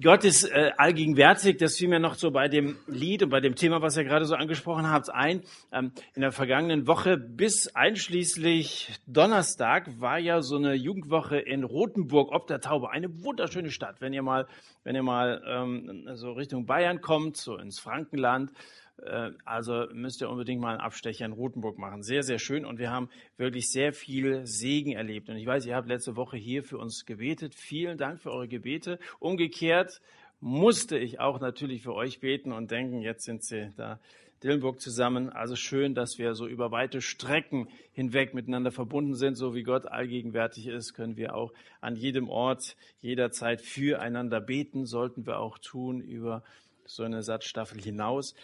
Gott ist äh, allgegenwärtig, das fiel mir noch so bei dem Lied und bei dem Thema, was ihr gerade so angesprochen habt, ein. Ähm, in der vergangenen Woche bis einschließlich Donnerstag war ja so eine Jugendwoche in Rothenburg ob der Taube. Eine wunderschöne Stadt. Wenn ihr mal, wenn ihr mal ähm, so Richtung Bayern kommt, so ins Frankenland, also müsst ihr unbedingt mal einen Abstecher in Rothenburg machen. Sehr, sehr schön. Und wir haben wirklich sehr viel Segen erlebt. Und ich weiß, ihr habt letzte Woche hier für uns gebetet. Vielen Dank für eure Gebete. Umgekehrt musste ich auch natürlich für euch beten und denken, jetzt sind sie da Dillenburg zusammen. Also schön, dass wir so über weite Strecken hinweg miteinander verbunden sind. So wie Gott allgegenwärtig ist, können wir auch an jedem Ort, jederzeit füreinander beten. Sollten wir auch tun über so eine Satzstaffel hinaus.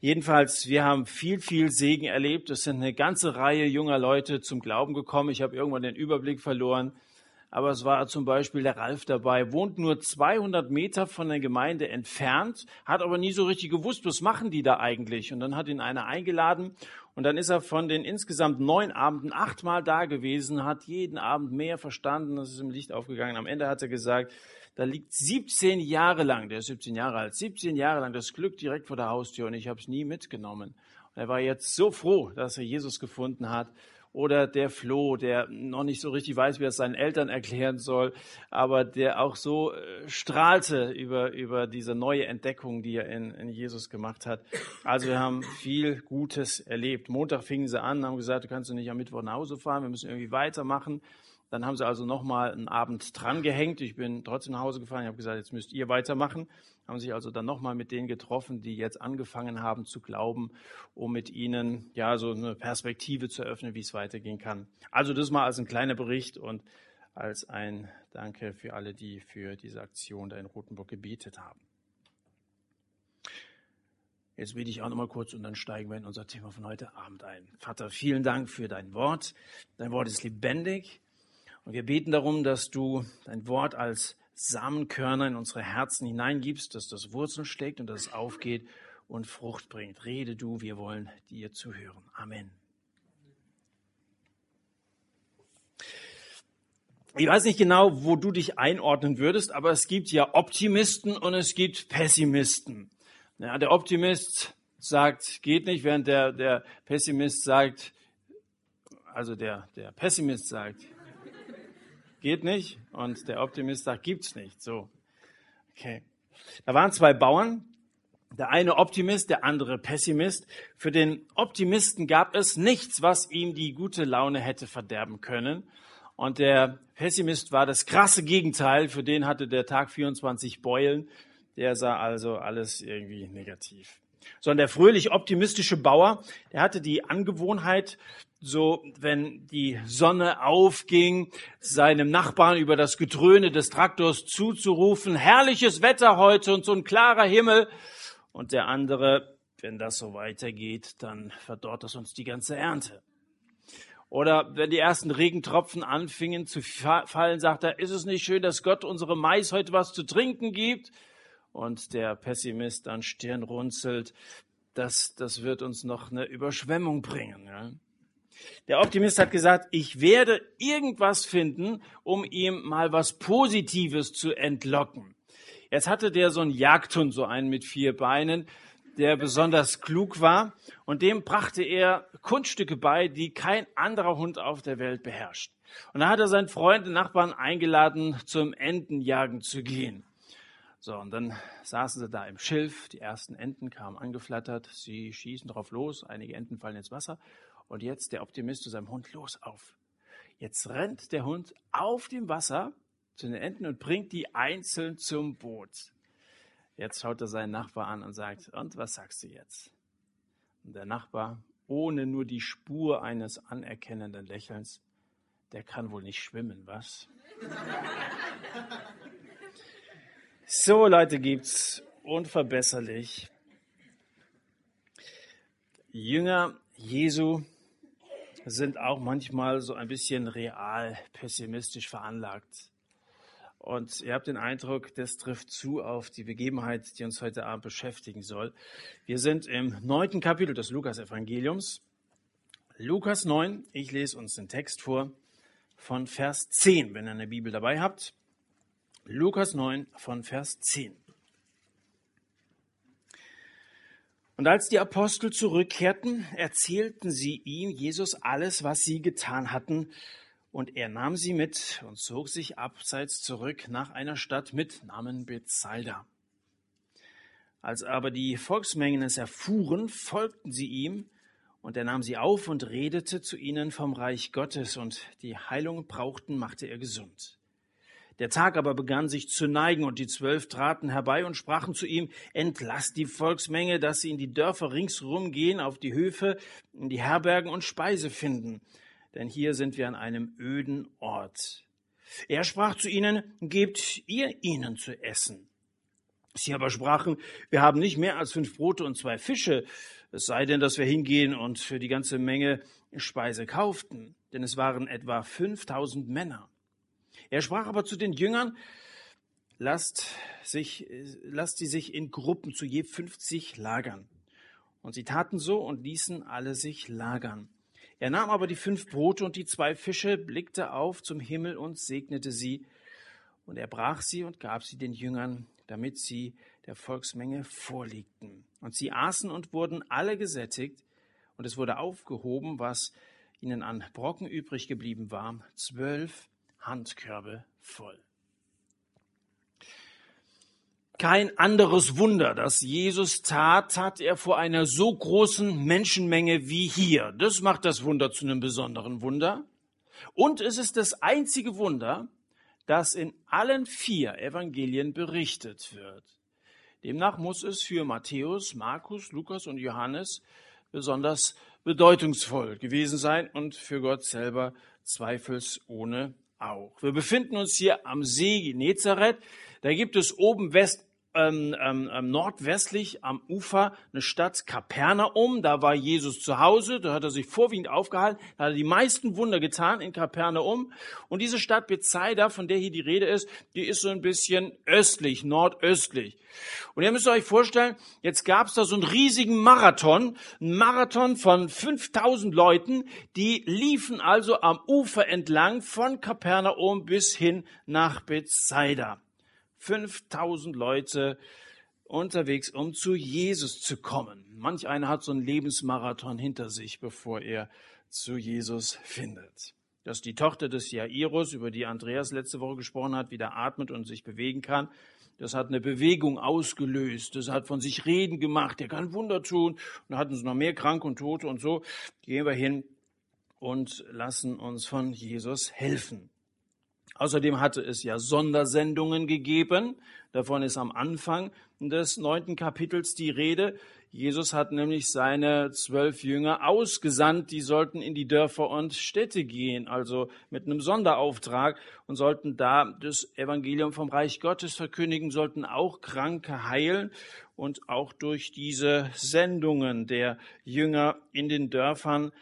Jedenfalls, wir haben viel, viel Segen erlebt. Es sind eine ganze Reihe junger Leute zum Glauben gekommen. Ich habe irgendwann den Überblick verloren. Aber es war zum Beispiel der Ralf dabei, wohnt nur 200 Meter von der Gemeinde entfernt, hat aber nie so richtig gewusst, was machen die da eigentlich. Und dann hat ihn einer eingeladen und dann ist er von den insgesamt neun Abenden achtmal da gewesen, hat jeden Abend mehr verstanden, das ist im Licht aufgegangen. Am Ende hat er gesagt, da liegt 17 Jahre lang, der ist 17 Jahre alt, 17 Jahre lang das Glück direkt vor der Haustür und ich habe es nie mitgenommen. Und er war jetzt so froh, dass er Jesus gefunden hat. Oder der Flo, der noch nicht so richtig weiß, wie er es seinen Eltern erklären soll, aber der auch so äh, strahlte über, über diese neue Entdeckung, die er in, in Jesus gemacht hat. Also wir haben viel Gutes erlebt. Montag fingen sie an, haben gesagt, du kannst nicht am Mittwoch nach Hause fahren, wir müssen irgendwie weitermachen. Dann haben sie also nochmal einen Abend dran gehängt. Ich bin trotzdem nach Hause gefahren. Ich habe gesagt, jetzt müsst ihr weitermachen. Haben sich also dann nochmal mit denen getroffen, die jetzt angefangen haben zu glauben, um mit ihnen ja so eine Perspektive zu eröffnen, wie es weitergehen kann. Also das mal als ein kleiner Bericht und als ein Danke für alle, die für diese Aktion da in Rothenburg gebetet haben. Jetzt bete ich auch nochmal kurz und dann steigen wir in unser Thema von heute Abend ein. Vater, vielen Dank für dein Wort. Dein Wort ist lebendig und wir beten darum, dass du dein Wort als Samenkörner in unsere Herzen hineingibst, dass das Wurzeln schlägt und dass es aufgeht und Frucht bringt. Rede du, wir wollen dir zuhören. Amen. Ich weiß nicht genau, wo du dich einordnen würdest, aber es gibt ja Optimisten und es gibt Pessimisten. Ja, der Optimist sagt, geht nicht, während der, der Pessimist sagt, also der, der Pessimist sagt, geht nicht. Und der Optimist sagt, gibt's nicht. So. Okay. Da waren zwei Bauern. Der eine Optimist, der andere Pessimist. Für den Optimisten gab es nichts, was ihm die gute Laune hätte verderben können. Und der Pessimist war das krasse Gegenteil. Für den hatte der Tag 24 Beulen. Der sah also alles irgendwie negativ. Sondern der fröhlich optimistische Bauer, der hatte die Angewohnheit, so wenn die Sonne aufging, seinem Nachbarn über das Gedröhne des Traktors zuzurufen, herrliches Wetter heute und so ein klarer Himmel. Und der andere, wenn das so weitergeht, dann verdorrt das uns die ganze Ernte. Oder wenn die ersten Regentropfen anfingen zu fallen, sagt er, ist es nicht schön, dass Gott unserem Mais heute was zu trinken gibt? Und der Pessimist dann Stirn runzelt, das, das wird uns noch eine Überschwemmung bringen. Ja? Der Optimist hat gesagt, ich werde irgendwas finden, um ihm mal was Positives zu entlocken. Jetzt hatte der so einen Jagdhund, so einen mit vier Beinen, der besonders klug war und dem brachte er Kunststücke bei, die kein anderer Hund auf der Welt beherrscht. Und da hat er seinen Freund, den Nachbarn eingeladen, zum Entenjagen zu gehen. So, und dann saßen sie da im Schilf, die ersten Enten kamen angeflattert, sie schießen drauf los, einige Enten fallen ins Wasser und jetzt der Optimist zu seinem Hund, los auf. Jetzt rennt der Hund auf dem Wasser zu den Enten und bringt die einzeln zum Boot. Jetzt schaut er seinen Nachbar an und sagt, und was sagst du jetzt? Und der Nachbar, ohne nur die Spur eines anerkennenden Lächelns, der kann wohl nicht schwimmen, was? so Leute gibt's, unverbesserlich. Jünger Jesu sind auch manchmal so ein bisschen real pessimistisch veranlagt. Und ihr habt den Eindruck, das trifft zu auf die Begebenheit, die uns heute Abend beschäftigen soll. Wir sind im neunten Kapitel des Lukas-Evangeliums. Lukas 9, ich lese uns den Text vor von Vers 10, wenn ihr eine Bibel dabei habt. Lukas 9 von Vers 10. Und als die Apostel zurückkehrten, erzählten sie ihm, Jesus, alles, was sie getan hatten. Und er nahm sie mit und zog sich abseits zurück nach einer Stadt mit Namen Bethsaida. Als aber die Volksmengen es erfuhren, folgten sie ihm, und er nahm sie auf und redete zu ihnen vom Reich Gottes, und die Heilung brauchten, machte er gesund. Der Tag aber begann sich zu neigen, und die Zwölf traten herbei und sprachen zu ihm, entlass die Volksmenge, dass sie in die Dörfer ringsherum gehen, auf die Höfe, in die Herbergen und Speise finden. Denn hier sind wir an einem öden Ort. Er sprach zu ihnen, gebt ihr ihnen zu essen. Sie aber sprachen, wir haben nicht mehr als fünf Brote und zwei Fische, es sei denn, dass wir hingehen und für die ganze Menge Speise kauften, denn es waren etwa 5000 Männer. Er sprach aber zu den Jüngern, lasst, sich, lasst sie sich in Gruppen zu je 50 lagern. Und sie taten so und ließen alle sich lagern. Er nahm aber die fünf Brote und die zwei Fische, blickte auf zum Himmel und segnete sie. Und er brach sie und gab sie den Jüngern, damit sie der Volksmenge vorlegten. Und sie aßen und wurden alle gesättigt. Und es wurde aufgehoben, was ihnen an Brocken übrig geblieben war, zwölf Handkörbe voll. Kein anderes Wunder, das Jesus tat, tat er vor einer so großen Menschenmenge wie hier. Das macht das Wunder zu einem besonderen Wunder. Und es ist das einzige Wunder, das in allen vier Evangelien berichtet wird. Demnach muss es für Matthäus, Markus, Lukas und Johannes besonders bedeutungsvoll gewesen sein und für Gott selber zweifelsohne auch. Wir befinden uns hier am See Genezareth. Da gibt es oben West ähm, ähm, ähm, nordwestlich am Ufer eine Stadt Kapernaum. Da war Jesus zu Hause, da hat er sich vorwiegend aufgehalten, da hat er die meisten Wunder getan in Kapernaum. Und diese Stadt Bethsaida, von der hier die Rede ist, die ist so ein bisschen östlich, nordöstlich. Und ihr müsst euch vorstellen, jetzt gab es da so einen riesigen Marathon, einen Marathon von 5000 Leuten, die liefen also am Ufer entlang von Kapernaum bis hin nach Bethsaida. 5000 Leute unterwegs, um zu Jesus zu kommen. Manch einer hat so einen Lebensmarathon hinter sich, bevor er zu Jesus findet. Dass die Tochter des Jairus, über die Andreas letzte Woche gesprochen hat, wieder atmet und sich bewegen kann, das hat eine Bewegung ausgelöst. Das hat von sich reden gemacht. Der kann Wunder tun. Und da hatten sie noch mehr Kranke und Tote und so. Gehen wir hin und lassen uns von Jesus helfen. Außerdem hatte es ja Sondersendungen gegeben. Davon ist am Anfang des neunten Kapitels die Rede. Jesus hat nämlich seine zwölf Jünger ausgesandt. Die sollten in die Dörfer und Städte gehen, also mit einem Sonderauftrag und sollten da das Evangelium vom Reich Gottes verkündigen, sollten auch Kranke heilen und auch durch diese Sendungen der Jünger in den Dörfern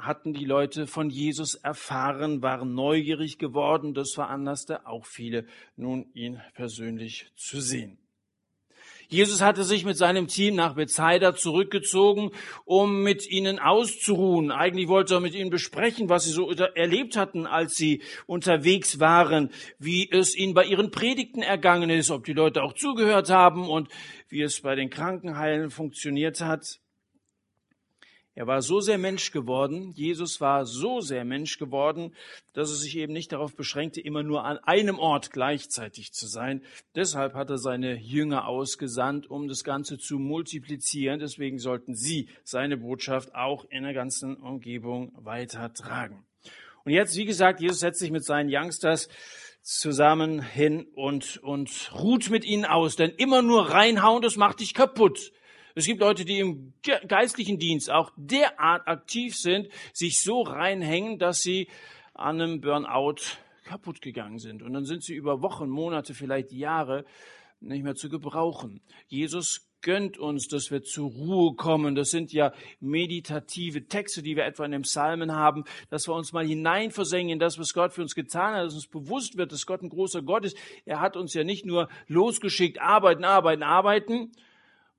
hatten die Leute von Jesus erfahren, waren neugierig geworden. Das veranlasste auch viele, nun ihn persönlich zu sehen. Jesus hatte sich mit seinem Team nach Bethsaida zurückgezogen, um mit ihnen auszuruhen. Eigentlich wollte er mit ihnen besprechen, was sie so erlebt hatten, als sie unterwegs waren, wie es ihnen bei ihren Predigten ergangen ist, ob die Leute auch zugehört haben und wie es bei den Krankenheilen funktioniert hat. Er war so sehr Mensch geworden, Jesus war so sehr Mensch geworden, dass er sich eben nicht darauf beschränkte, immer nur an einem Ort gleichzeitig zu sein. Deshalb hat er seine Jünger ausgesandt, um das Ganze zu multiplizieren. Deswegen sollten sie seine Botschaft auch in der ganzen Umgebung weitertragen. Und jetzt, wie gesagt, Jesus setzt sich mit seinen Youngsters zusammen hin und, und ruht mit ihnen aus. Denn immer nur reinhauen, das macht dich kaputt. Es gibt Leute, die im geistlichen Dienst auch derart aktiv sind, sich so reinhängen, dass sie an einem Burnout kaputt gegangen sind. Und dann sind sie über Wochen, Monate, vielleicht Jahre nicht mehr zu gebrauchen. Jesus gönnt uns, dass wir zur Ruhe kommen. Das sind ja meditative Texte, die wir etwa in den Psalmen haben, dass wir uns mal hineinversenken in das, was Gott für uns getan hat, dass uns bewusst wird, dass Gott ein großer Gott ist. Er hat uns ja nicht nur losgeschickt, arbeiten, arbeiten, arbeiten,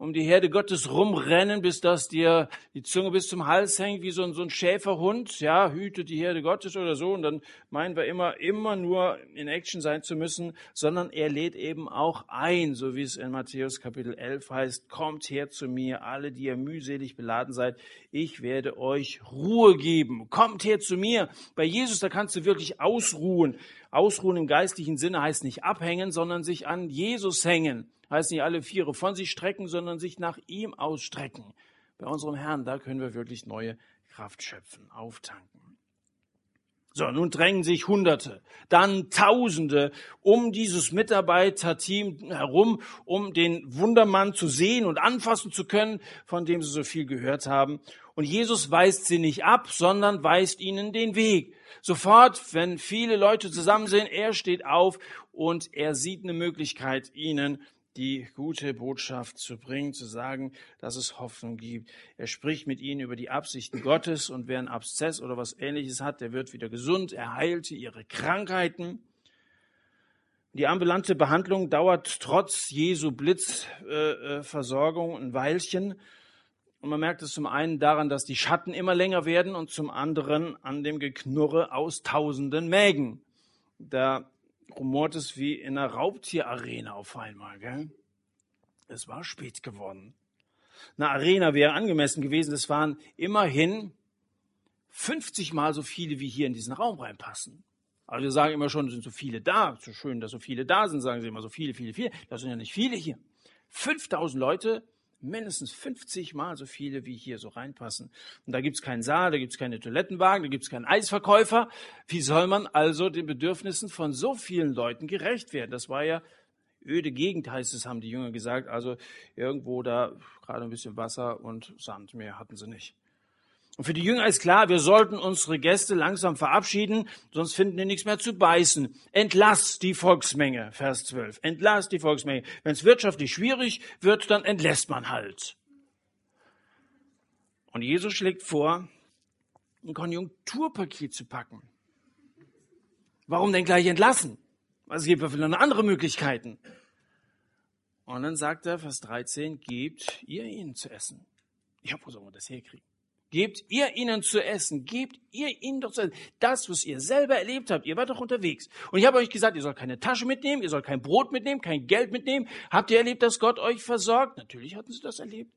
um die Herde Gottes rumrennen, bis dass dir die Zunge bis zum Hals hängt, wie so ein, so ein Schäferhund, ja, hütet die Herde Gottes oder so. Und dann meinen wir immer, immer nur in Action sein zu müssen, sondern er lädt eben auch ein, so wie es in Matthäus Kapitel 11 heißt, kommt her zu mir, alle, die ihr mühselig beladen seid, ich werde euch Ruhe geben. Kommt her zu mir. Bei Jesus, da kannst du wirklich ausruhen. Ausruhen im geistlichen Sinne heißt nicht abhängen, sondern sich an Jesus hängen heißt nicht alle Viere von sich strecken, sondern sich nach ihm ausstrecken. Bei unserem Herrn, da können wir wirklich neue Kraft schöpfen, auftanken. So, nun drängen sich Hunderte, dann Tausende um dieses Mitarbeiterteam herum, um den Wundermann zu sehen und anfassen zu können, von dem sie so viel gehört haben. Und Jesus weist sie nicht ab, sondern weist ihnen den Weg. Sofort, wenn viele Leute zusammen sind, er steht auf und er sieht eine Möglichkeit, ihnen die gute Botschaft zu bringen, zu sagen, dass es Hoffnung gibt. Er spricht mit ihnen über die Absichten Gottes und wer einen Abszess oder was ähnliches hat, der wird wieder gesund. Er heilte ihre Krankheiten. Die ambulante Behandlung dauert trotz Jesu Blitzversorgung äh, ein Weilchen. Und man merkt es zum einen daran, dass die Schatten immer länger werden und zum anderen an dem Geknurre aus tausenden Mägen. Da rumort es wie in einer Raubtierarena auf einmal. Gell? Es war spät geworden. Eine Arena wäre angemessen gewesen. Es waren immerhin 50 Mal so viele, wie hier in diesen Raum reinpassen. Also wir sagen immer schon, es sind so viele da. So schön, dass so viele da sind, sagen sie immer so viele, viele, viele. Das sind ja nicht viele hier. 5000 Leute mindestens 50 Mal so viele, wie hier so reinpassen. Und da gibt's keinen Saal, da gibt's keine Toilettenwagen, da gibt's keinen Eisverkäufer. Wie soll man also den Bedürfnissen von so vielen Leuten gerecht werden? Das war ja öde Gegend, heißt es, haben die Jünger gesagt. Also irgendwo da gerade ein bisschen Wasser und Sand, mehr hatten sie nicht. Und für die Jünger ist klar, wir sollten unsere Gäste langsam verabschieden, sonst finden die nichts mehr zu beißen. Entlass die Volksmenge, Vers 12. Entlass die Volksmenge. Wenn es wirtschaftlich schwierig wird, dann entlässt man halt. Und Jesus schlägt vor, ein Konjunkturpaket zu packen. Warum denn gleich entlassen? Es gibt ja noch andere Möglichkeiten. Und dann sagt er, Vers 13, gebt ihr ihnen zu essen. Ja, wo soll man das herkriegen? Gebt ihr ihnen zu essen, gebt ihr ihnen doch zu essen. Das, was ihr selber erlebt habt, ihr wart doch unterwegs. Und ich habe euch gesagt, ihr sollt keine Tasche mitnehmen, ihr sollt kein Brot mitnehmen, kein Geld mitnehmen. Habt ihr erlebt, dass Gott euch versorgt? Natürlich hatten sie das erlebt.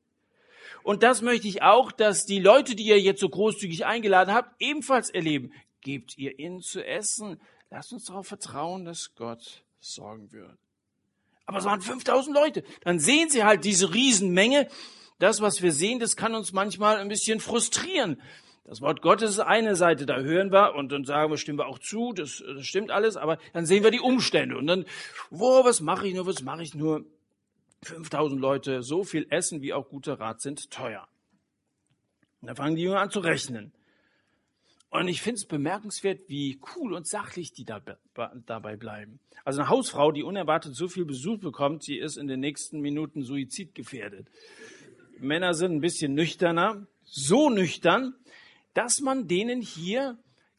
Und das möchte ich auch, dass die Leute, die ihr jetzt so großzügig eingeladen habt, ebenfalls erleben. Gebt ihr ihnen zu essen. Lasst uns darauf vertrauen, dass Gott sorgen wird. Aber es waren 5000 Leute. Dann sehen sie halt diese Riesenmenge das, was wir sehen, das kann uns manchmal ein bisschen frustrieren. Das Wort Gottes ist eine Seite, da hören wir und dann sagen wir, stimmen wir auch zu, das, das stimmt alles, aber dann sehen wir die Umstände und dann, wo, was mache ich nur, was mache ich nur? 5000 Leute, so viel Essen wie auch guter Rat sind teuer. Und da fangen die Jünger an zu rechnen. Und ich finde es bemerkenswert, wie cool und sachlich die da, dabei bleiben. Also eine Hausfrau, die unerwartet so viel Besuch bekommt, die ist in den nächsten Minuten suizidgefährdet. Männer sind ein bisschen nüchterner, so nüchtern, dass man denen hier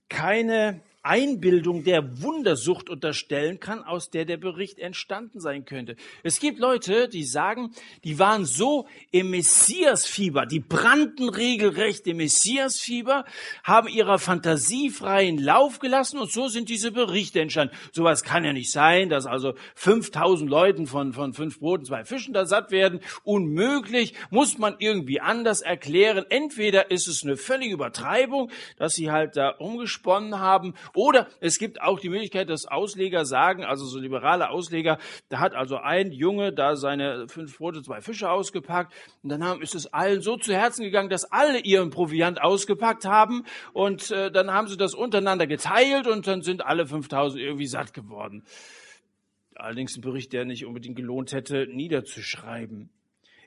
keine Einbildung der Wundersucht unterstellen kann, aus der der Bericht entstanden sein könnte. Es gibt Leute, die sagen, die waren so im Messiasfieber, die brannten regelrecht im Messiasfieber, haben ihrer Fantasie freien Lauf gelassen und so sind diese Berichte entstanden. Sowas kann ja nicht sein, dass also 5000 Leuten von, von fünf Broten, zwei Fischen da satt werden. Unmöglich, muss man irgendwie anders erklären. Entweder ist es eine völlige Übertreibung, dass sie halt da umgesponnen haben oder es gibt auch die Möglichkeit, dass Ausleger sagen, also so liberale Ausleger, da hat also ein Junge da seine fünf Brote, zwei Fische ausgepackt und dann haben, ist es allen so zu Herzen gegangen, dass alle ihren Proviant ausgepackt haben und äh, dann haben sie das untereinander geteilt und dann sind alle 5000 irgendwie satt geworden. Allerdings ein Bericht, der nicht unbedingt gelohnt hätte, niederzuschreiben.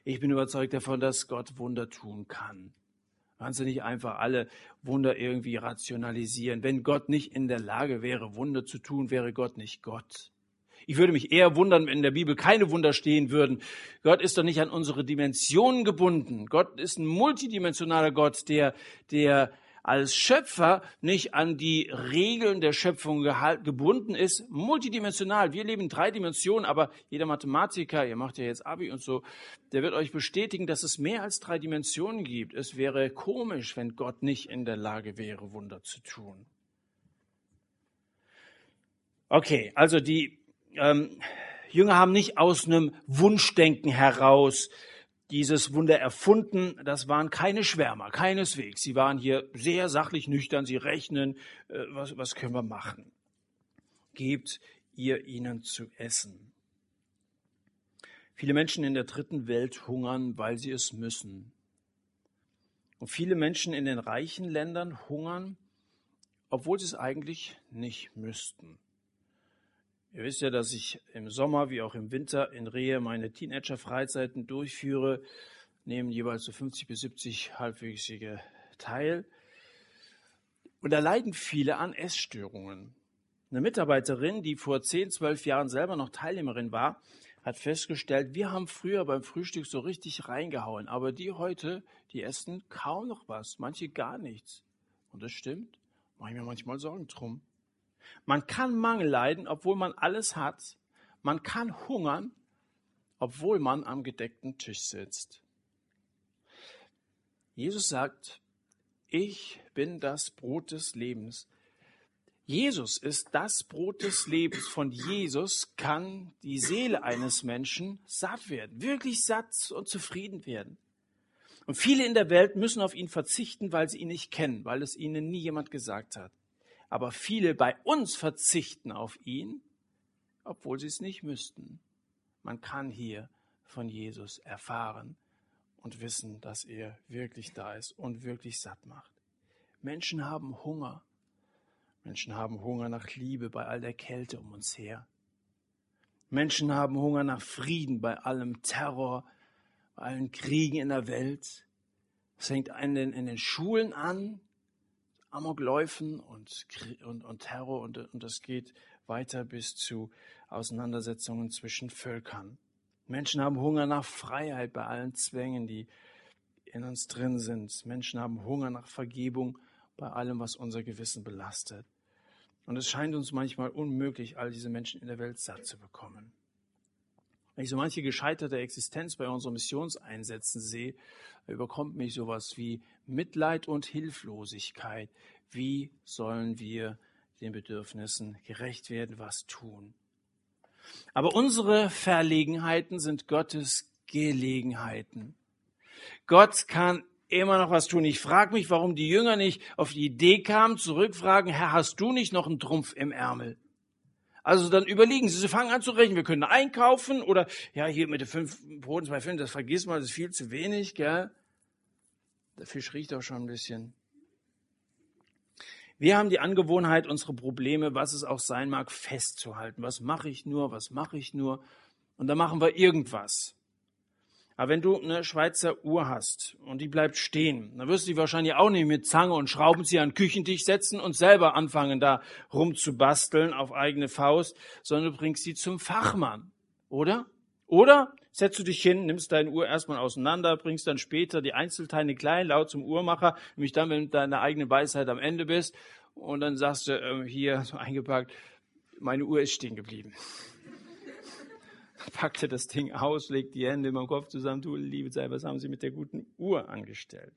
Ich bin überzeugt davon, dass Gott Wunder tun kann. Kannst du nicht einfach alle Wunder irgendwie rationalisieren. Wenn Gott nicht in der Lage wäre, Wunder zu tun, wäre Gott nicht Gott. Ich würde mich eher wundern, wenn in der Bibel keine Wunder stehen würden. Gott ist doch nicht an unsere Dimensionen gebunden. Gott ist ein multidimensionaler Gott, der, der als Schöpfer nicht an die Regeln der Schöpfung gebunden ist, multidimensional. Wir leben in drei Dimensionen, aber jeder Mathematiker, ihr macht ja jetzt Abi und so, der wird euch bestätigen, dass es mehr als drei Dimensionen gibt. Es wäre komisch, wenn Gott nicht in der Lage wäre, Wunder zu tun. Okay, also die ähm, Jünger haben nicht aus einem Wunschdenken heraus dieses Wunder erfunden. Das waren keine Schwärmer, keineswegs. Sie waren hier sehr sachlich nüchtern. Sie rechnen, äh, was, was können wir machen? Gebt ihr ihnen zu essen. Viele Menschen in der dritten Welt hungern, weil sie es müssen. Und viele Menschen in den reichen Ländern hungern, obwohl sie es eigentlich nicht müssten. Ihr wisst ja, dass ich im Sommer wie auch im Winter in Rehe meine Teenager-Freizeiten durchführe, nehmen jeweils so 50 bis 70 Halbwüchsige teil. Und da leiden viele an Essstörungen. Eine Mitarbeiterin, die vor 10, 12 Jahren selber noch Teilnehmerin war, hat festgestellt, wir haben früher beim Frühstück so richtig reingehauen, aber die heute, die essen kaum noch was, manche gar nichts. Und das stimmt, mache ich mir manchmal Sorgen drum. Man kann Mangel leiden, obwohl man alles hat. Man kann hungern, obwohl man am gedeckten Tisch sitzt. Jesus sagt, ich bin das Brot des Lebens. Jesus ist das Brot des Lebens. Von Jesus kann die Seele eines Menschen satt werden, wirklich satt und zufrieden werden. Und viele in der Welt müssen auf ihn verzichten, weil sie ihn nicht kennen, weil es ihnen nie jemand gesagt hat aber viele bei uns verzichten auf ihn, obwohl sie es nicht müssten. Man kann hier von Jesus erfahren und wissen, dass er wirklich da ist und wirklich satt macht. Menschen haben Hunger. Menschen haben Hunger nach Liebe bei all der Kälte um uns her. Menschen haben Hunger nach Frieden bei allem Terror, bei allen Kriegen in der Welt. Es fängt in den, in den Schulen an, Amokläufen und, und, und Terror und, und das geht weiter bis zu Auseinandersetzungen zwischen Völkern. Menschen haben Hunger nach Freiheit bei allen Zwängen, die in uns drin sind. Menschen haben Hunger nach Vergebung bei allem, was unser Gewissen belastet. Und es scheint uns manchmal unmöglich, all diese Menschen in der Welt satt zu bekommen. Wenn ich so manche gescheiterte Existenz bei unseren Missionseinsätzen sehe, überkommt mich sowas wie Mitleid und Hilflosigkeit. Wie sollen wir den Bedürfnissen gerecht werden, was tun? Aber unsere Verlegenheiten sind Gottes Gelegenheiten. Gott kann immer noch was tun. Ich frage mich, warum die Jünger nicht auf die Idee kamen, zurückfragen, Herr, hast du nicht noch einen Trumpf im Ärmel? Also dann überlegen Sie, Sie fangen an zu rechnen, wir können einkaufen oder ja, hier mit den fünf Broten, zwei Fünf, das vergisst man, das ist viel zu wenig, gell? Der Fisch riecht auch schon ein bisschen. Wir haben die Angewohnheit, unsere Probleme, was es auch sein mag, festzuhalten. Was mache ich nur, was mache ich nur? Und dann machen wir irgendwas. Aber wenn du eine Schweizer Uhr hast und die bleibt stehen, dann wirst du die wahrscheinlich auch nicht mit Zange und Schraubenzieher an den Küchentisch setzen und selber anfangen, da rumzubasteln auf eigene Faust, sondern du bringst sie zum Fachmann, oder? Oder setzt du dich hin, nimmst deine Uhr erstmal auseinander, bringst dann später die Einzelteile klein, laut zum Uhrmacher, nämlich dann, wenn du deine eigene Weisheit am Ende bist, und dann sagst du äh, hier so eingepackt, meine Uhr ist stehen geblieben packte das Ding aus, legt die Hände über den Kopf zusammen, du liebe Zeit, was haben Sie mit der guten Uhr angestellt?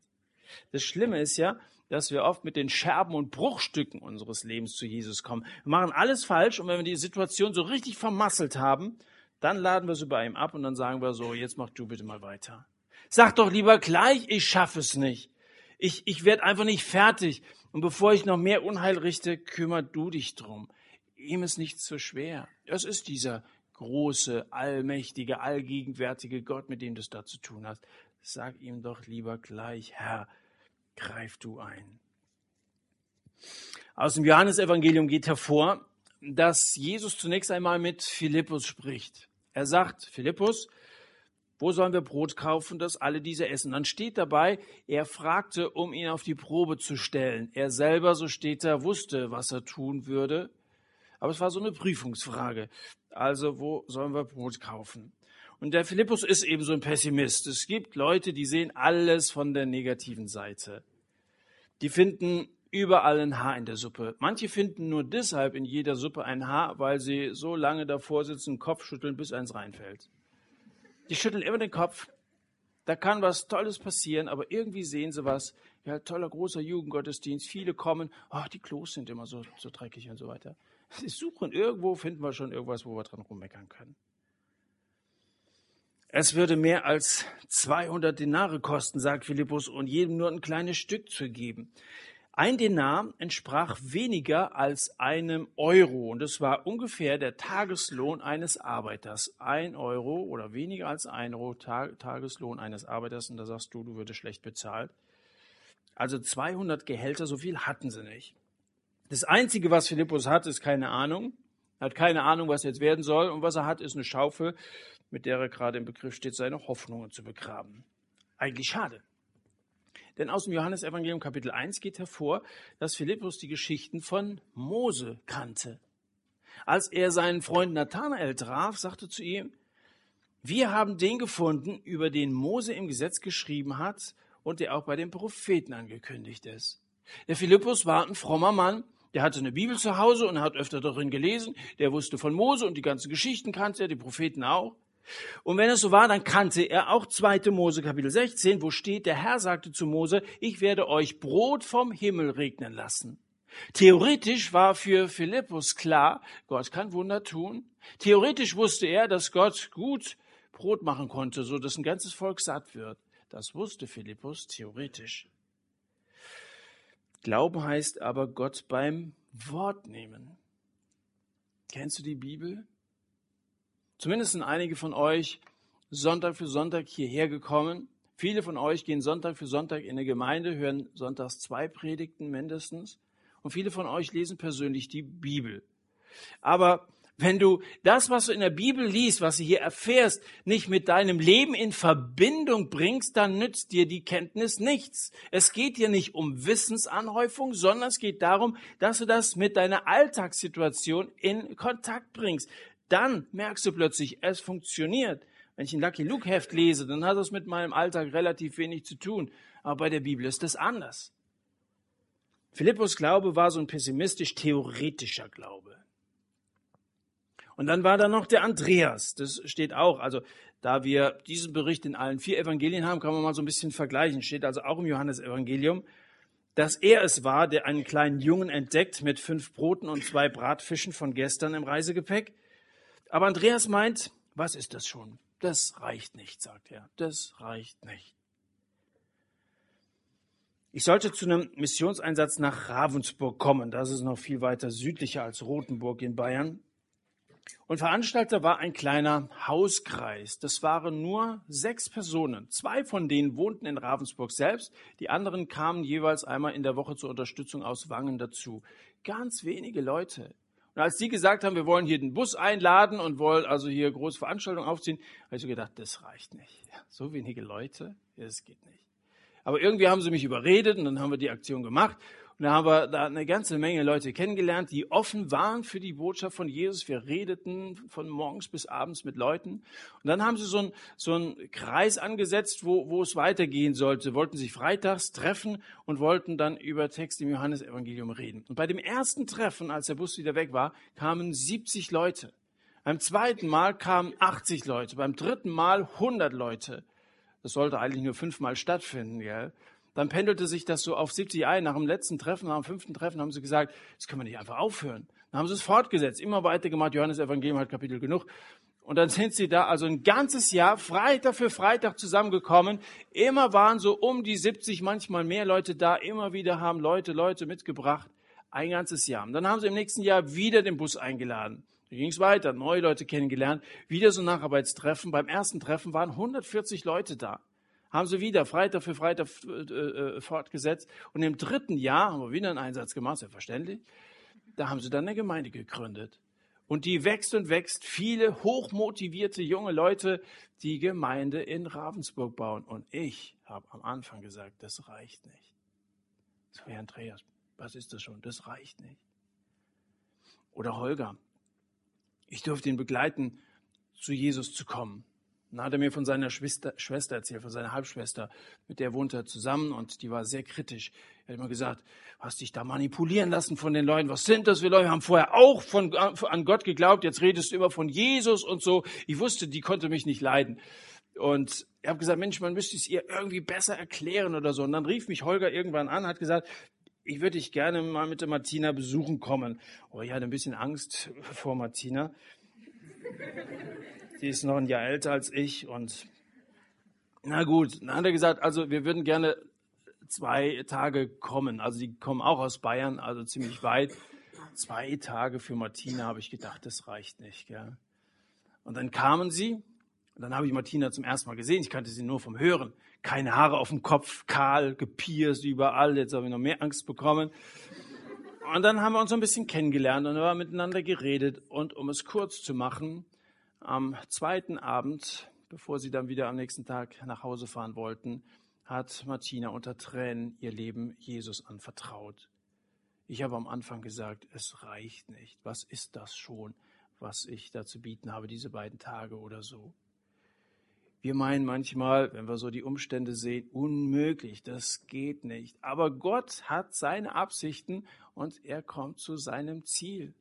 Das Schlimme ist ja, dass wir oft mit den Scherben und Bruchstücken unseres Lebens zu Jesus kommen. Wir machen alles falsch und wenn wir die Situation so richtig vermasselt haben, dann laden wir sie bei ihm ab und dann sagen wir so, jetzt mach du bitte mal weiter. Sag doch lieber gleich, ich schaffe es nicht. Ich, ich werde einfach nicht fertig. Und bevor ich noch mehr Unheil richte, kümmer du dich drum. Ihm ist nichts so schwer. Das ist dieser große, allmächtige, allgegenwärtige Gott, mit dem du es da zu tun hast. Sag ihm doch lieber gleich, Herr, greif du ein. Aus dem Johannesevangelium geht hervor, dass Jesus zunächst einmal mit Philippus spricht. Er sagt, Philippus, wo sollen wir Brot kaufen, dass alle diese essen? Dann steht dabei, er fragte, um ihn auf die Probe zu stellen. Er selber, so steht da, wusste, was er tun würde. Aber es war so eine Prüfungsfrage. Also wo sollen wir Brot kaufen? Und der Philippus ist eben so ein Pessimist. Es gibt Leute, die sehen alles von der negativen Seite. Die finden überall ein Haar in der Suppe. Manche finden nur deshalb in jeder Suppe ein Haar, weil sie so lange davor sitzen, Kopf schütteln, bis eins reinfällt. Die schütteln immer den Kopf. Da kann was Tolles passieren, aber irgendwie sehen sie was. Ja, toller großer Jugendgottesdienst, viele kommen. Ach, die Klos sind immer so, so dreckig und so weiter. Sie suchen irgendwo, finden wir schon irgendwas, wo wir dran rummeckern können. Es würde mehr als 200 Denare kosten, sagt Philippus, und jedem nur ein kleines Stück zu geben. Ein Denar entsprach weniger als einem Euro und es war ungefähr der Tageslohn eines Arbeiters. Ein Euro oder weniger als ein Euro Tageslohn eines Arbeiters und da sagst du, du würdest schlecht bezahlt. Also 200 Gehälter, so viel hatten sie nicht. Das Einzige, was Philippus hat, ist keine Ahnung. Er hat keine Ahnung, was jetzt werden soll und was er hat, ist eine Schaufel mit der er gerade im Begriff steht, seine Hoffnungen zu begraben. Eigentlich schade. Denn aus dem Johannesevangelium Kapitel 1 geht hervor, dass Philippus die Geschichten von Mose kannte. Als er seinen Freund Nathanael traf, sagte zu ihm, wir haben den gefunden, über den Mose im Gesetz geschrieben hat und der auch bei den Propheten angekündigt ist. Der Philippus war ein frommer Mann, der hatte eine Bibel zu Hause und hat öfter darin gelesen, der wusste von Mose und die ganzen Geschichten kannte er, die Propheten auch. Und wenn es so war, dann kannte er auch 2. Mose Kapitel 16, wo steht, der Herr sagte zu Mose, ich werde euch Brot vom Himmel regnen lassen. Theoretisch war für Philippus klar, Gott kann Wunder tun. Theoretisch wusste er, dass Gott gut Brot machen konnte, so dass ein ganzes Volk satt wird. Das wusste Philippus theoretisch. Glauben heißt aber Gott beim Wort nehmen. Kennst du die Bibel? Zumindest sind einige von euch Sonntag für Sonntag hierher gekommen. Viele von euch gehen Sonntag für Sonntag in eine Gemeinde, hören sonntags zwei Predigten mindestens. Und viele von euch lesen persönlich die Bibel. Aber wenn du das, was du in der Bibel liest, was du hier erfährst, nicht mit deinem Leben in Verbindung bringst, dann nützt dir die Kenntnis nichts. Es geht hier nicht um Wissensanhäufung, sondern es geht darum, dass du das mit deiner Alltagssituation in Kontakt bringst dann merkst du plötzlich, es funktioniert. Wenn ich ein Lucky Luke Heft lese, dann hat das mit meinem Alltag relativ wenig zu tun. Aber bei der Bibel ist das anders. Philippus Glaube war so ein pessimistisch-theoretischer Glaube. Und dann war da noch der Andreas. Das steht auch. Also, da wir diesen Bericht in allen vier Evangelien haben, kann man mal so ein bisschen vergleichen. Steht also auch im Johannesevangelium, dass er es war, der einen kleinen Jungen entdeckt mit fünf Broten und zwei Bratfischen von gestern im Reisegepäck. Aber Andreas meint, was ist das schon? Das reicht nicht, sagt er. Das reicht nicht. Ich sollte zu einem Missionseinsatz nach Ravensburg kommen. Das ist noch viel weiter südlicher als Rothenburg in Bayern. Und Veranstalter war ein kleiner Hauskreis. Das waren nur sechs Personen. Zwei von denen wohnten in Ravensburg selbst. Die anderen kamen jeweils einmal in der Woche zur Unterstützung aus Wangen dazu. Ganz wenige Leute. Und als die gesagt haben, wir wollen hier den Bus einladen und wollen also hier große Veranstaltungen aufziehen, habe ich so gedacht, das reicht nicht. So wenige Leute, das geht nicht. Aber irgendwie haben sie mich überredet und dann haben wir die Aktion gemacht. Und da haben wir da eine ganze Menge Leute kennengelernt, die offen waren für die Botschaft von Jesus. Wir redeten von morgens bis abends mit Leuten. Und dann haben sie so einen, so einen Kreis angesetzt, wo, wo es weitergehen sollte. Wollten sich freitags treffen und wollten dann über Text im Johannesevangelium reden. Und bei dem ersten Treffen, als der Bus wieder weg war, kamen 70 Leute. Beim zweiten Mal kamen 80 Leute. Beim dritten Mal 100 Leute. Das sollte eigentlich nur fünfmal stattfinden, gell? Dann pendelte sich das so auf 70 ein. Nach dem letzten Treffen, nach dem fünften Treffen haben sie gesagt, das können wir nicht einfach aufhören. Dann haben sie es fortgesetzt, immer weiter gemacht. Johannes Evangelium hat Kapitel genug. Und dann sind sie da also ein ganzes Jahr Freitag für Freitag zusammengekommen. Immer waren so um die 70, manchmal mehr Leute da. Immer wieder haben Leute, Leute mitgebracht. Ein ganzes Jahr. Und dann haben sie im nächsten Jahr wieder den Bus eingeladen. Da ging es weiter, neue Leute kennengelernt, wieder so Nacharbeitstreffen. Beim ersten Treffen waren 140 Leute da haben sie wieder Freitag für Freitag äh, äh, fortgesetzt. Und im dritten Jahr haben wir wieder einen Einsatz gemacht, selbstverständlich. Da haben sie dann eine Gemeinde gegründet. Und die wächst und wächst. Viele hochmotivierte junge Leute, die Gemeinde in Ravensburg bauen. Und ich habe am Anfang gesagt, das reicht nicht. So, Herr Andreas, was ist das schon? Das reicht nicht. Oder Holger. Ich durfte ihn begleiten, zu Jesus zu kommen. Dann hat er mir von seiner Schwester, Schwester erzählt, von seiner Halbschwester. Mit der wohnt er zusammen und die war sehr kritisch. Er hat immer gesagt, hast dich da manipulieren lassen von den Leuten. Was sind das für Leute? Wir haben vorher auch von, an Gott geglaubt. Jetzt redest du immer von Jesus und so. Ich wusste, die konnte mich nicht leiden. Und ich habe gesagt, Mensch, man müsste es ihr irgendwie besser erklären oder so. Und dann rief mich Holger irgendwann an, hat gesagt, ich würde dich gerne mal mit der Martina besuchen kommen. Oh, ich hatte ein bisschen Angst vor Martina. Die ist noch ein Jahr älter als ich und na gut, dann hat er gesagt, also wir würden gerne zwei Tage kommen. Also die kommen auch aus Bayern, also ziemlich weit. Zwei Tage für Martina habe ich gedacht, das reicht nicht. Gell? Und dann kamen sie und dann habe ich Martina zum ersten Mal gesehen. Ich kannte sie nur vom Hören. Keine Haare auf dem Kopf, kahl, gepierst überall. Jetzt habe ich noch mehr Angst bekommen. Und dann haben wir uns so ein bisschen kennengelernt und haben miteinander geredet. Und um es kurz zu machen, am zweiten Abend, bevor sie dann wieder am nächsten Tag nach Hause fahren wollten, hat Martina unter Tränen ihr Leben Jesus anvertraut. Ich habe am Anfang gesagt, es reicht nicht. Was ist das schon, was ich da zu bieten habe, diese beiden Tage oder so? Wir meinen manchmal, wenn wir so die Umstände sehen, unmöglich, das geht nicht. Aber Gott hat seine Absichten und er kommt zu seinem Ziel.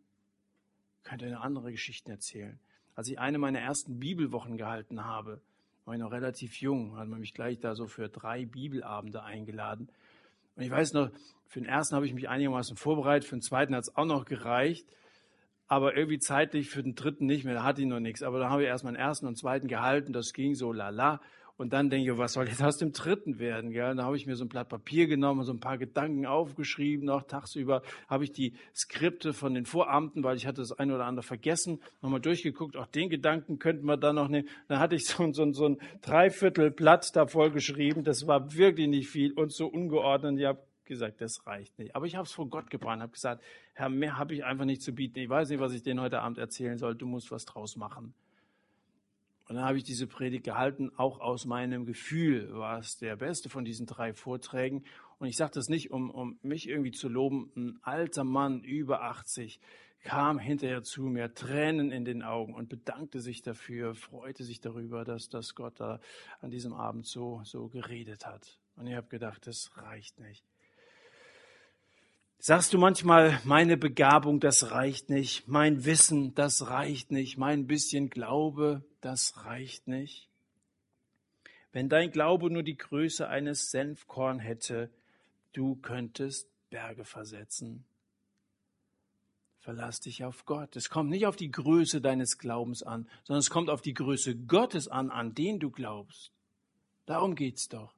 Ich könnte eine andere Geschichte erzählen als ich eine meiner ersten Bibelwochen gehalten habe, war ich noch relativ jung, hat man mich gleich da so für drei Bibelabende eingeladen. Und ich weiß noch, für den ersten habe ich mich einigermaßen vorbereitet, für den zweiten hat es auch noch gereicht, aber irgendwie zeitlich für den dritten nicht mehr, da hatte ich noch nichts. Aber da habe ich erst meinen ersten und zweiten gehalten, das ging so lala. Und dann denke ich, was soll jetzt aus dem dritten werden? Gell? Da habe ich mir so ein Blatt Papier genommen, so ein paar Gedanken aufgeschrieben. Noch tagsüber habe ich die Skripte von den Voramten, weil ich hatte das eine oder andere vergessen, nochmal durchgeguckt. Auch den Gedanken könnten wir dann noch nehmen. Dann hatte ich so, so, so ein Dreiviertel Blatt da vollgeschrieben. Das war wirklich nicht viel und so ungeordnet. Ich habe gesagt, das reicht nicht. Aber ich habe es vor Gott gebracht, habe gesagt, Herr, mehr habe ich einfach nicht zu bieten. Ich weiß nicht, was ich denen heute Abend erzählen soll. Du musst was draus machen. Und dann habe ich diese Predigt gehalten, auch aus meinem Gefühl war es der beste von diesen drei Vorträgen. Und ich sage das nicht, um, um mich irgendwie zu loben. Ein alter Mann, über 80, kam hinterher zu mir, Tränen in den Augen und bedankte sich dafür, freute sich darüber, dass, dass Gott da an diesem Abend so, so geredet hat. Und ich habe gedacht, das reicht nicht. Sagst du manchmal, meine Begabung, das reicht nicht, mein Wissen, das reicht nicht, mein bisschen Glaube, das reicht nicht? Wenn dein Glaube nur die Größe eines Senfkorn hätte, du könntest Berge versetzen. Verlass dich auf Gott. Es kommt nicht auf die Größe deines Glaubens an, sondern es kommt auf die Größe Gottes an, an den du glaubst. Darum geht's doch.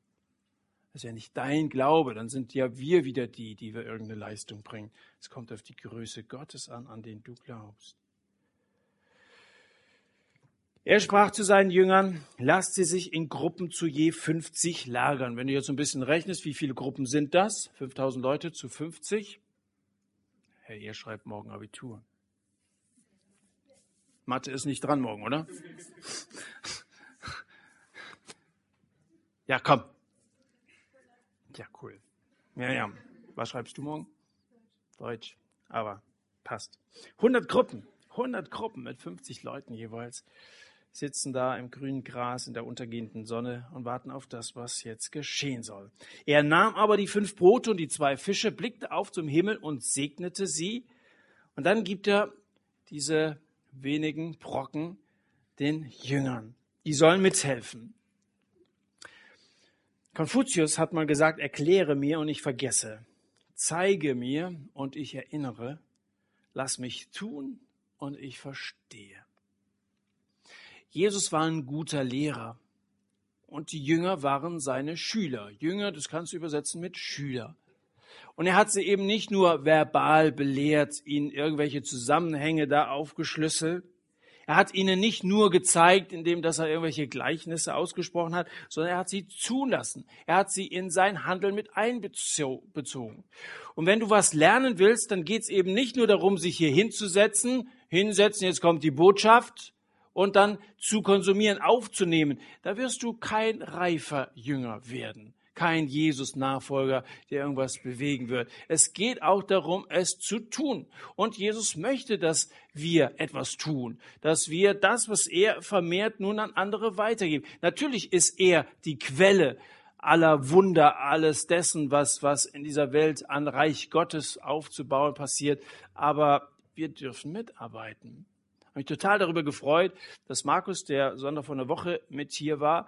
Das ist ja nicht dein Glaube, dann sind ja wir wieder die, die wir irgendeine Leistung bringen. Es kommt auf die Größe Gottes an, an den du glaubst. Er sprach zu seinen Jüngern, lasst sie sich in Gruppen zu je 50 lagern. Wenn du jetzt ein bisschen rechnest, wie viele Gruppen sind das? 5000 Leute zu 50? Herr, ihr schreibt morgen Abitur. Mathe ist nicht dran morgen, oder? Ja, komm, ja, cool. Ja, ja. Was schreibst du morgen? Deutsch. Aber passt. 100 Gruppen. 100 Gruppen mit 50 Leuten jeweils sitzen da im grünen Gras in der untergehenden Sonne und warten auf das, was jetzt geschehen soll. Er nahm aber die fünf Brote und die zwei Fische, blickte auf zum Himmel und segnete sie. Und dann gibt er diese wenigen Brocken den Jüngern. Die sollen mithelfen. Konfuzius hat mal gesagt, erkläre mir und ich vergesse, zeige mir und ich erinnere, lass mich tun und ich verstehe. Jesus war ein guter Lehrer und die Jünger waren seine Schüler. Jünger, das kannst du übersetzen mit Schüler. Und er hat sie eben nicht nur verbal belehrt, ihnen irgendwelche Zusammenhänge da aufgeschlüsselt, er hat ihnen nicht nur gezeigt, indem dass er irgendwelche Gleichnisse ausgesprochen hat, sondern er hat sie zulassen. Er hat sie in sein Handeln mit einbezogen. Und wenn du was lernen willst, dann geht es eben nicht nur darum, sich hier hinzusetzen, hinsetzen, jetzt kommt die Botschaft und dann zu konsumieren, aufzunehmen. Da wirst du kein reifer Jünger werden. Kein Jesus-Nachfolger, der irgendwas bewegen wird. Es geht auch darum, es zu tun. Und Jesus möchte, dass wir etwas tun, dass wir das, was er vermehrt, nun an andere weitergeben. Natürlich ist er die Quelle aller Wunder, alles dessen, was, was in dieser Welt an Reich Gottes aufzubauen passiert. Aber wir dürfen mitarbeiten. Ich habe mich total darüber gefreut, dass Markus, der Sonder von der Woche mit hier war,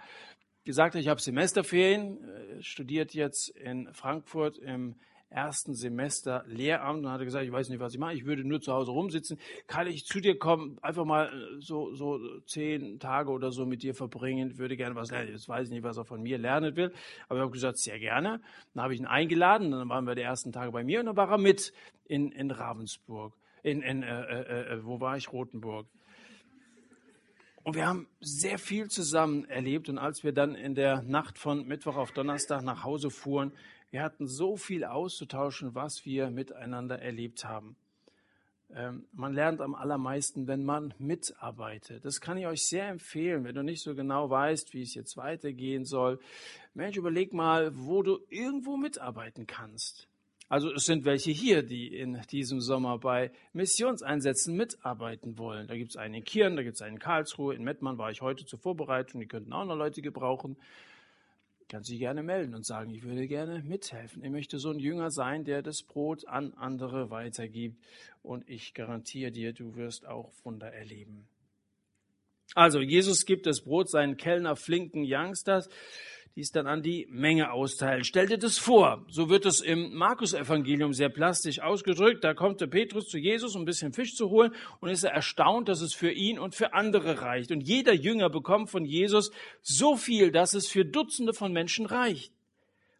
gesagt hat, ich habe Semesterferien, äh, studiert jetzt in Frankfurt im ersten Semester Lehramt und hatte gesagt, ich weiß nicht, was ich mache, ich würde nur zu Hause rumsitzen. Kann ich zu dir kommen, einfach mal äh, so, so zehn Tage oder so mit dir verbringen, würde gerne was lernen. Jetzt weiß ich nicht, was er von mir lernen will, aber ich habe gesagt, sehr gerne. Dann habe ich ihn eingeladen, dann waren wir die ersten Tage bei mir und dann war er mit in, in Ravensburg, in, in äh, äh, äh wo war ich, Rothenburg. Und wir haben sehr viel zusammen erlebt. Und als wir dann in der Nacht von Mittwoch auf Donnerstag nach Hause fuhren, wir hatten so viel auszutauschen, was wir miteinander erlebt haben. Ähm, man lernt am allermeisten, wenn man mitarbeitet. Das kann ich euch sehr empfehlen, wenn du nicht so genau weißt, wie es jetzt weitergehen soll. Mensch, überleg mal, wo du irgendwo mitarbeiten kannst. Also es sind welche hier, die in diesem Sommer bei Missionseinsätzen mitarbeiten wollen. Da gibt es einen in Kirn, da gibt es einen in Karlsruhe, in Mettmann war ich heute zur Vorbereitung, die könnten auch noch Leute gebrauchen. Kannst dich gerne melden und sagen, ich würde gerne mithelfen. Ich möchte so ein Jünger sein, der das Brot an andere weitergibt. Und ich garantiere dir, du wirst auch Wunder erleben. Also, Jesus gibt das Brot seinen Kellner flinken Youngsters die es dann an die Menge austeilen. Stell dir das vor. So wird es im Markus-Evangelium sehr plastisch ausgedrückt. Da kommt der Petrus zu Jesus, um ein bisschen Fisch zu holen und ist er erstaunt, dass es für ihn und für andere reicht. Und jeder Jünger bekommt von Jesus so viel, dass es für Dutzende von Menschen reicht.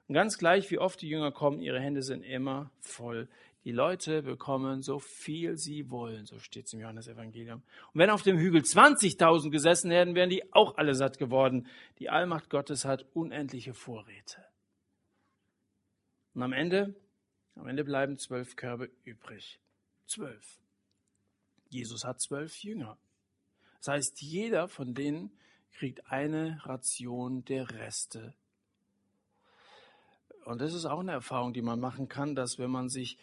Und ganz gleich, wie oft die Jünger kommen, ihre Hände sind immer voll. Die Leute bekommen so viel sie wollen, so steht es im Johannesevangelium. Und wenn auf dem Hügel 20.000 gesessen hätten, wären die auch alle satt geworden. Die Allmacht Gottes hat unendliche Vorräte. Und am Ende, am Ende bleiben zwölf Körbe übrig. Zwölf. Jesus hat zwölf Jünger. Das heißt, jeder von denen kriegt eine Ration der Reste. Und das ist auch eine Erfahrung, die man machen kann, dass wenn man sich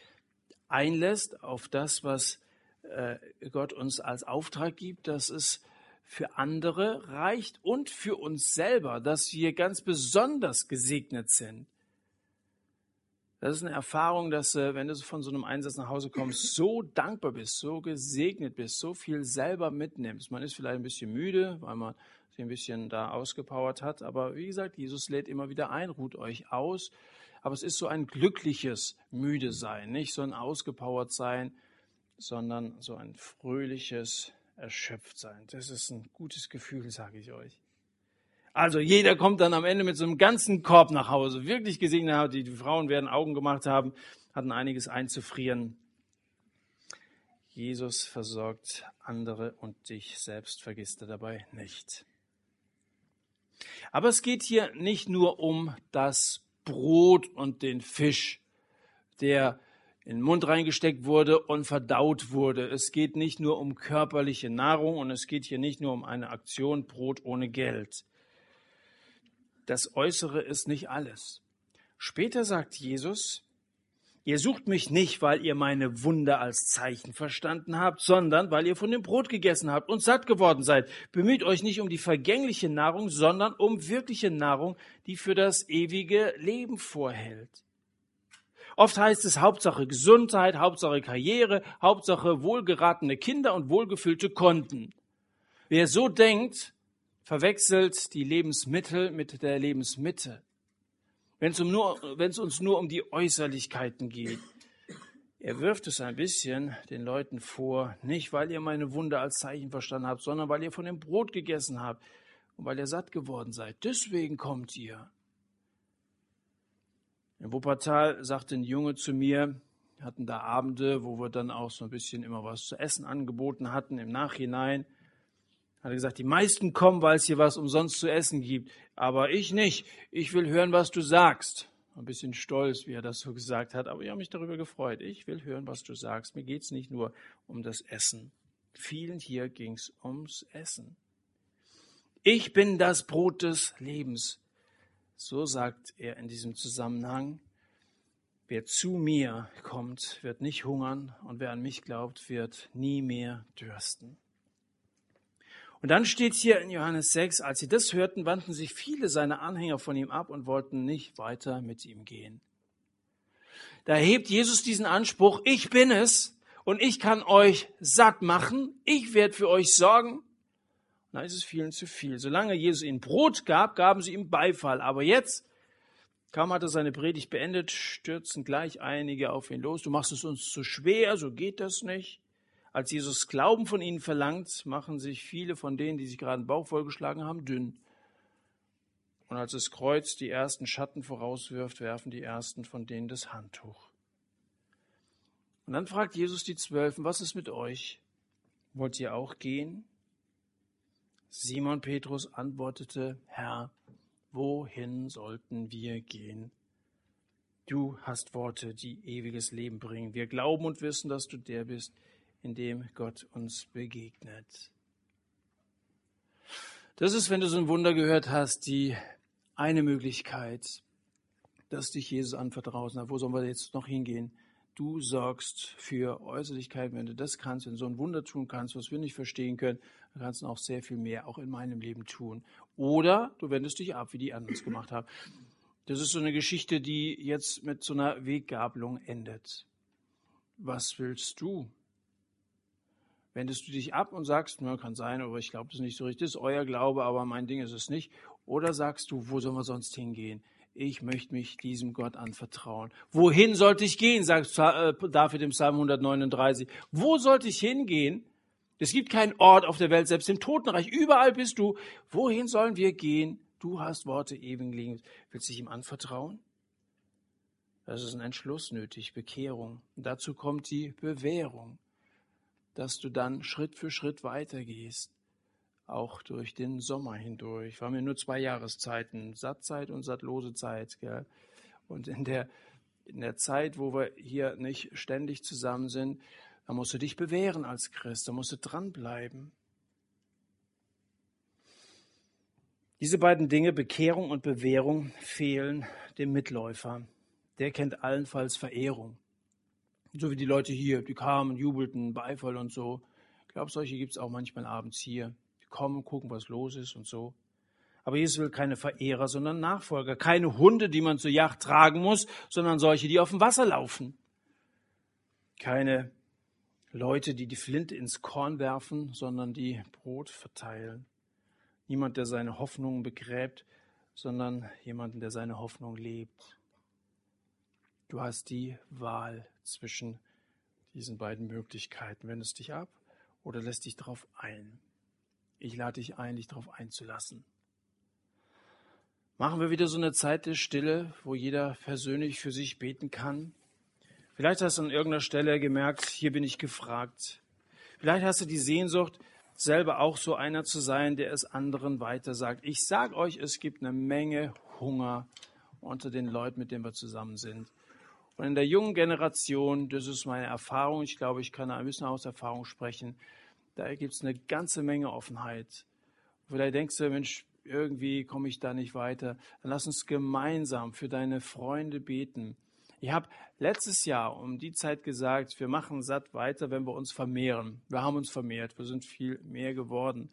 einlässt auf das, was äh, Gott uns als Auftrag gibt, dass es für andere reicht und für uns selber, dass wir ganz besonders gesegnet sind. Das ist eine Erfahrung, dass äh, wenn du von so einem Einsatz nach Hause kommst, so dankbar bist, so gesegnet bist, so viel selber mitnimmst. Man ist vielleicht ein bisschen müde, weil man sich ein bisschen da ausgepowert hat, aber wie gesagt, Jesus lädt immer wieder ein, ruht euch aus aber es ist so ein glückliches Müde sein, nicht so ein ausgepowert sein, sondern so ein fröhliches erschöpft sein. Das ist ein gutes Gefühl, sage ich euch. Also jeder kommt dann am Ende mit so einem ganzen Korb nach Hause. Wirklich gesehen, die, die Frauen werden Augen gemacht haben, hatten einiges einzufrieren. Jesus versorgt andere und dich selbst vergisst er dabei nicht. Aber es geht hier nicht nur um das Brot und den Fisch, der in den Mund reingesteckt wurde und verdaut wurde. Es geht nicht nur um körperliche Nahrung und es geht hier nicht nur um eine Aktion Brot ohne Geld. Das Äußere ist nicht alles. Später sagt Jesus, Ihr sucht mich nicht, weil ihr meine Wunder als Zeichen verstanden habt, sondern weil ihr von dem Brot gegessen habt und satt geworden seid. Bemüht euch nicht um die vergängliche Nahrung, sondern um wirkliche Nahrung, die für das ewige Leben vorhält. Oft heißt es Hauptsache Gesundheit, Hauptsache Karriere, Hauptsache wohlgeratene Kinder und wohlgefüllte Konten. Wer so denkt, verwechselt die Lebensmittel mit der Lebensmitte wenn es, um uns nur um die Äußerlichkeiten geht. Er wirft es ein bisschen den Leuten vor, nicht weil ihr meine Wunder als Zeichen verstanden habt, sondern weil ihr von dem Brot gegessen habt und weil ihr satt geworden seid. Deswegen kommt ihr. In Wuppertal sagte ein Junge zu mir, hatten da Abende, wo wir dann auch so ein bisschen immer was zu essen angeboten hatten im Nachhinein hat er gesagt, die meisten kommen, weil es hier was umsonst zu essen gibt. Aber ich nicht. Ich will hören, was du sagst. Ein bisschen stolz, wie er das so gesagt hat, aber ich habe mich darüber gefreut. Ich will hören, was du sagst. Mir geht es nicht nur um das Essen. Vielen hier ging es ums Essen. Ich bin das Brot des Lebens, So sagt er in diesem Zusammenhang, wer zu mir kommt, wird nicht hungern und wer an mich glaubt, wird nie mehr dürsten. Und dann steht hier in Johannes 6, als sie das hörten, wandten sich viele seiner Anhänger von ihm ab und wollten nicht weiter mit ihm gehen. Da hebt Jesus diesen Anspruch, ich bin es und ich kann euch satt machen, ich werde für euch sorgen. Da ist es vielen zu viel. Solange Jesus ihnen Brot gab, gaben sie ihm Beifall. Aber jetzt, kaum hat er seine Predigt beendet, stürzen gleich einige auf ihn los. Du machst es uns zu schwer, so geht das nicht. Als Jesus Glauben von ihnen verlangt, machen sich viele von denen, die sich gerade den Bauch vollgeschlagen haben, dünn. Und als das Kreuz die ersten Schatten vorauswirft, werfen die ersten von denen das Handtuch. Und dann fragt Jesus die Zwölfen, was ist mit euch? Wollt ihr auch gehen? Simon Petrus antwortete, Herr, wohin sollten wir gehen? Du hast Worte, die ewiges Leben bringen. Wir glauben und wissen, dass du der bist, in dem Gott uns begegnet. Das ist, wenn du so ein Wunder gehört hast, die eine Möglichkeit, dass dich Jesus anvertraut. Na, wo sollen wir jetzt noch hingehen? Du sorgst für Äußerlichkeiten, wenn du das kannst, wenn du so ein Wunder tun kannst, was wir nicht verstehen können, dann kannst du auch sehr viel mehr auch in meinem Leben tun. Oder du wendest dich ab, wie die anderen es gemacht haben. Das ist so eine Geschichte, die jetzt mit so einer Weggabelung endet. Was willst du? Wendest du dich ab und sagst, na, kann sein, aber ich glaube das nicht so richtig, das ist euer Glaube, aber mein Ding ist es nicht. Oder sagst du, wo sollen wir sonst hingehen? Ich möchte mich diesem Gott anvertrauen. Wohin sollte ich gehen, sagt äh, David im Psalm 139. Wo sollte ich hingehen? Es gibt keinen Ort auf der Welt, selbst im Totenreich. Überall bist du. Wohin sollen wir gehen? Du hast Worte ewigen Lebens. Willst du dich ihm anvertrauen? Das ist ein Entschluss nötig, Bekehrung. Und dazu kommt die Bewährung dass du dann Schritt für Schritt weitergehst, auch durch den Sommer hindurch. Wir haben ja nur zwei Jahreszeiten, Sattzeit und sattlose Zeit. Gell? Und in der, in der Zeit, wo wir hier nicht ständig zusammen sind, da musst du dich bewähren als Christ, da musst du dranbleiben. Diese beiden Dinge, Bekehrung und Bewährung, fehlen dem Mitläufer. Der kennt allenfalls Verehrung. So wie die Leute hier, die kamen, jubelten, Beifall und so. Ich glaube, solche gibt es auch manchmal abends hier. Die kommen, gucken, was los ist und so. Aber Jesus will keine Verehrer, sondern Nachfolger. Keine Hunde, die man zur Yacht tragen muss, sondern solche, die auf dem Wasser laufen. Keine Leute, die die Flinte ins Korn werfen, sondern die Brot verteilen. Niemand, der seine Hoffnungen begräbt, sondern jemanden, der seine Hoffnung lebt. Du hast die Wahl zwischen diesen beiden Möglichkeiten. Wendest dich ab oder lässt dich darauf ein. Ich lade dich ein, dich darauf einzulassen. Machen wir wieder so eine Zeit der Stille, wo jeder persönlich für sich beten kann. Vielleicht hast du an irgendeiner Stelle gemerkt, hier bin ich gefragt. Vielleicht hast du die Sehnsucht, selber auch so einer zu sein, der es anderen weiter sagt. Ich sage euch, es gibt eine Menge Hunger unter den Leuten, mit denen wir zusammen sind. Und in der jungen Generation, das ist meine Erfahrung, ich glaube, ich kann ein bisschen aus Erfahrung sprechen, da gibt es eine ganze Menge Offenheit. Vielleicht denkst du, Mensch, irgendwie komme ich da nicht weiter. Dann lass uns gemeinsam für deine Freunde beten. Ich habe letztes Jahr um die Zeit gesagt, wir machen satt weiter, wenn wir uns vermehren. Wir haben uns vermehrt, wir sind viel mehr geworden.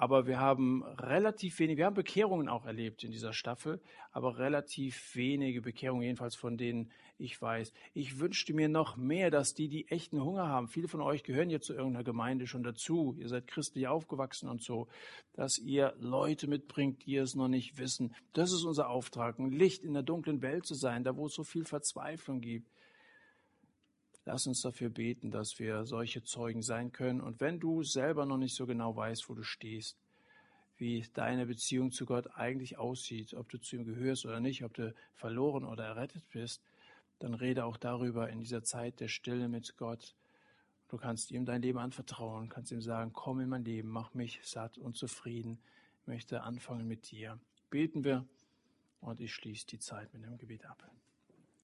Aber wir haben relativ wenig, wir haben Bekehrungen auch erlebt in dieser Staffel, aber relativ wenige Bekehrungen, jedenfalls von denen ich weiß. Ich wünschte mir noch mehr, dass die, die echten Hunger haben, viele von euch gehören jetzt zu irgendeiner Gemeinde schon dazu, ihr seid christlich aufgewachsen und so, dass ihr Leute mitbringt, die es noch nicht wissen. Das ist unser Auftrag, ein Licht in der dunklen Welt zu sein, da wo es so viel Verzweiflung gibt. Lass uns dafür beten, dass wir solche Zeugen sein können. Und wenn du selber noch nicht so genau weißt, wo du stehst, wie deine Beziehung zu Gott eigentlich aussieht, ob du zu ihm gehörst oder nicht, ob du verloren oder errettet bist, dann rede auch darüber in dieser Zeit der Stille mit Gott. Du kannst ihm dein Leben anvertrauen, kannst ihm sagen, komm in mein Leben, mach mich satt und zufrieden, ich möchte anfangen mit dir. Beten wir und ich schließe die Zeit mit dem Gebet ab.